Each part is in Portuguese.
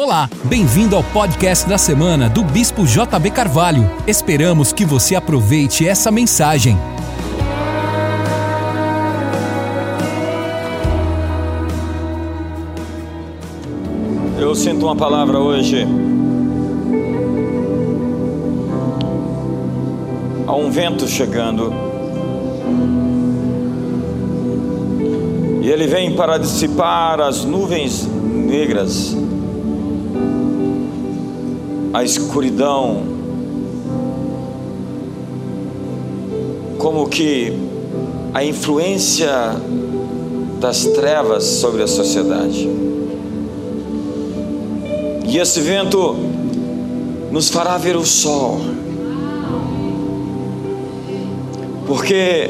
Olá, bem-vindo ao podcast da semana do Bispo JB Carvalho. Esperamos que você aproveite essa mensagem. Eu sinto uma palavra hoje. Há um vento chegando. E ele vem para dissipar as nuvens negras, a escuridão, como que a influência das trevas sobre a sociedade. E esse vento nos fará ver o sol. Porque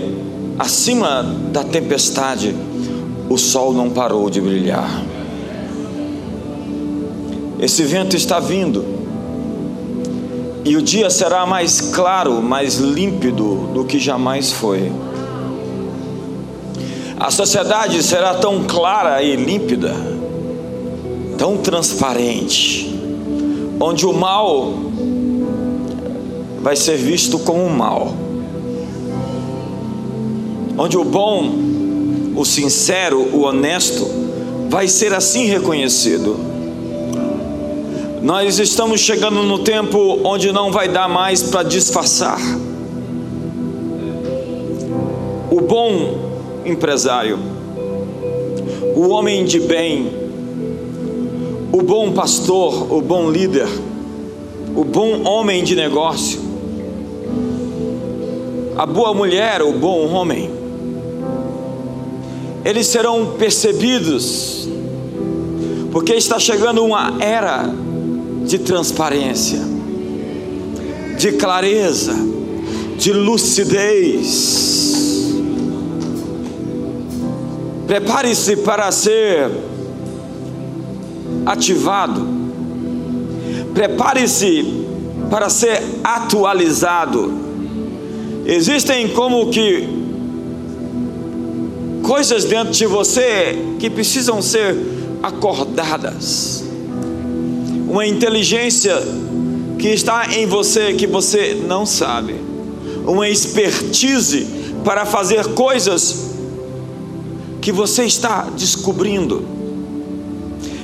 acima da tempestade, o sol não parou de brilhar. Esse vento está vindo, e o dia será mais claro, mais límpido do que jamais foi. A sociedade será tão clara e límpida, tão transparente, onde o mal vai ser visto como mal, onde o bom, o sincero, o honesto vai ser assim reconhecido. Nós estamos chegando no tempo onde não vai dar mais para disfarçar. O bom empresário, o homem de bem, o bom pastor, o bom líder, o bom homem de negócio, a boa mulher, o bom homem, eles serão percebidos, porque está chegando uma era de transparência, de clareza, de lucidez. Prepare-se para ser ativado. Prepare-se para ser atualizado. Existem como que coisas dentro de você que precisam ser acordadas. Uma inteligência que está em você que você não sabe. Uma expertise para fazer coisas que você está descobrindo.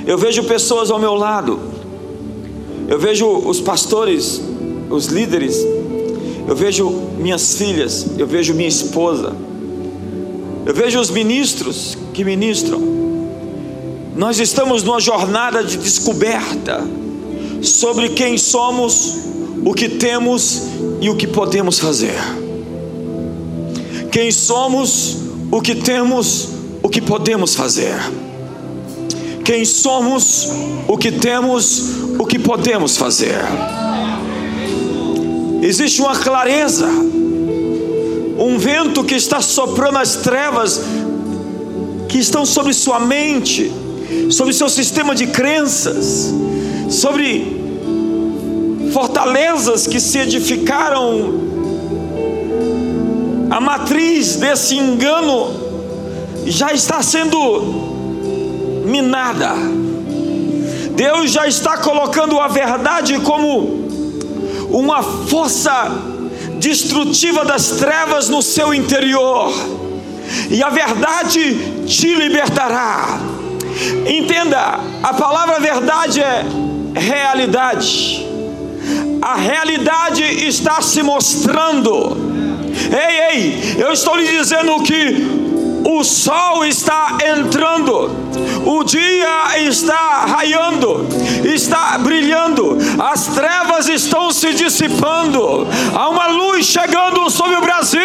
Eu vejo pessoas ao meu lado, eu vejo os pastores, os líderes, eu vejo minhas filhas, eu vejo minha esposa, eu vejo os ministros que ministram. Nós estamos numa jornada de descoberta sobre quem somos, o que temos e o que podemos fazer. Quem somos, o que temos, o que podemos fazer. Quem somos, o que temos, o que podemos fazer. Existe uma clareza, um vento que está soprando as trevas que estão sobre sua mente, sobre seu sistema de crenças, sobre fortalezas que se edificaram. A matriz desse engano já está sendo minada. Deus já está colocando a verdade como uma força destrutiva das trevas no seu interior, e a verdade te libertará. Entenda, a palavra verdade é realidade. A realidade está se mostrando. Ei, ei, eu estou lhe dizendo que o sol está entrando, o dia está raiando, está brilhando, as trevas estão se dissipando, há uma luz chegando sobre o Brasil,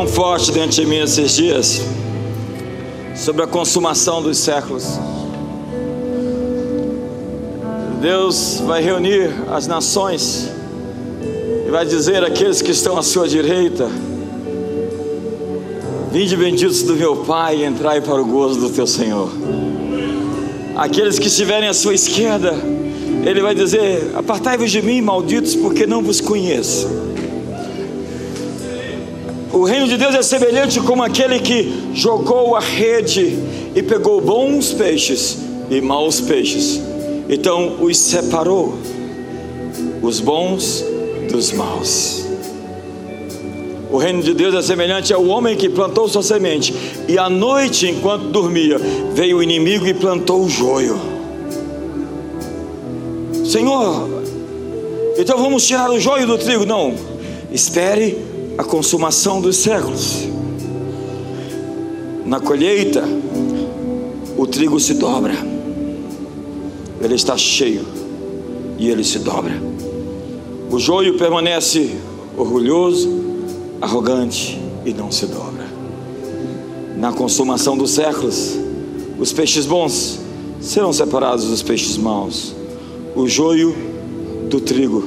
tão forte dentro de mim esses dias sobre a consumação dos séculos. Deus vai reunir as nações e vai dizer àqueles que estão à sua direita: Vinde benditos do meu Pai, e entrai para o gozo do teu Senhor. Aqueles que estiverem à sua esquerda, Ele vai dizer: Apartai-vos de mim, malditos, porque não vos conheço. O reino de Deus é semelhante como aquele que jogou a rede e pegou bons peixes e maus peixes então os separou, os bons dos maus. O reino de Deus é semelhante ao homem que plantou sua semente, e à noite, enquanto dormia, veio o inimigo e plantou o joio. Senhor, então vamos tirar o joio do trigo? Não, espere a consumação dos séculos. Na colheita, o trigo se dobra ele está cheio e ele se dobra. O joio permanece orgulhoso, arrogante e não se dobra. Na consumação dos séculos, os peixes bons serão separados dos peixes maus, o joio do trigo,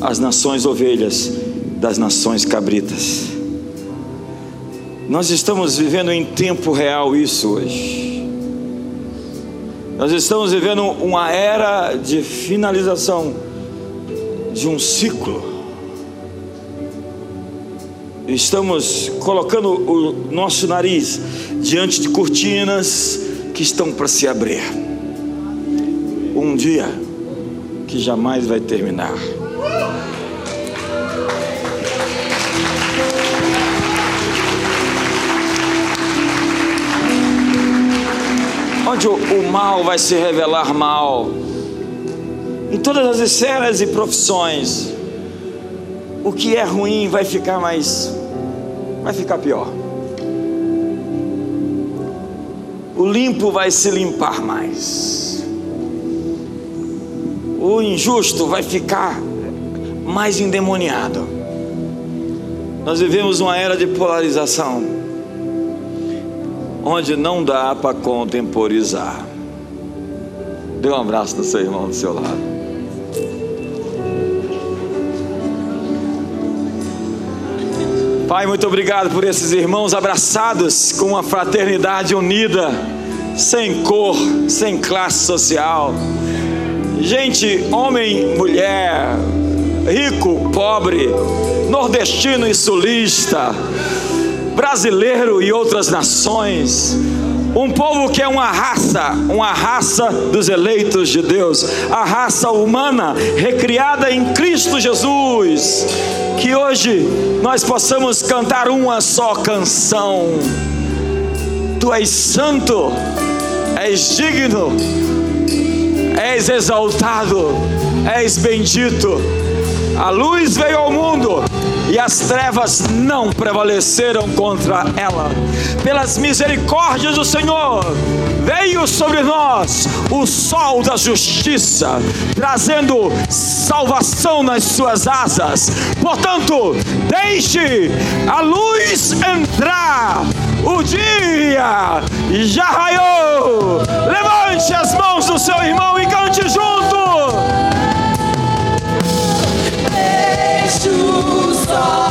as nações ovelhas das nações cabritas. Nós estamos vivendo em tempo real isso hoje. Nós estamos vivendo uma era de finalização de um ciclo. Estamos colocando o nosso nariz diante de cortinas que estão para se abrir. Um dia que jamais vai terminar. Onde o, mal vai se revelar mal, em todas as esferas e profissões, o que é ruim vai ficar mais, vai ficar pior. O limpo vai se limpar mais. O injusto vai ficar mais endemoniado. Nós vivemos uma era de polarização onde não dá para contemporizar. Dê um abraço no seu irmão do seu lado. Pai, muito obrigado por esses irmãos abraçados com uma fraternidade unida, sem cor, sem classe social. Gente, homem, mulher, rico, pobre, nordestino e sulista brasileiro e outras nações. Um povo que é uma raça, uma raça dos eleitos de Deus, a raça humana recriada em Cristo Jesus. Que hoje nós possamos cantar uma só canção. Tu és santo, és digno, és exaltado, és bendito. A luz veio ao mundo e as trevas não prevaleceram contra ela. Pelas misericórdias do Senhor, veio sobre nós o sol da justiça, trazendo salvação nas suas asas. Portanto, deixe a luz entrar. O dia já raiou. Levante as mãos do seu irmão 주옵소서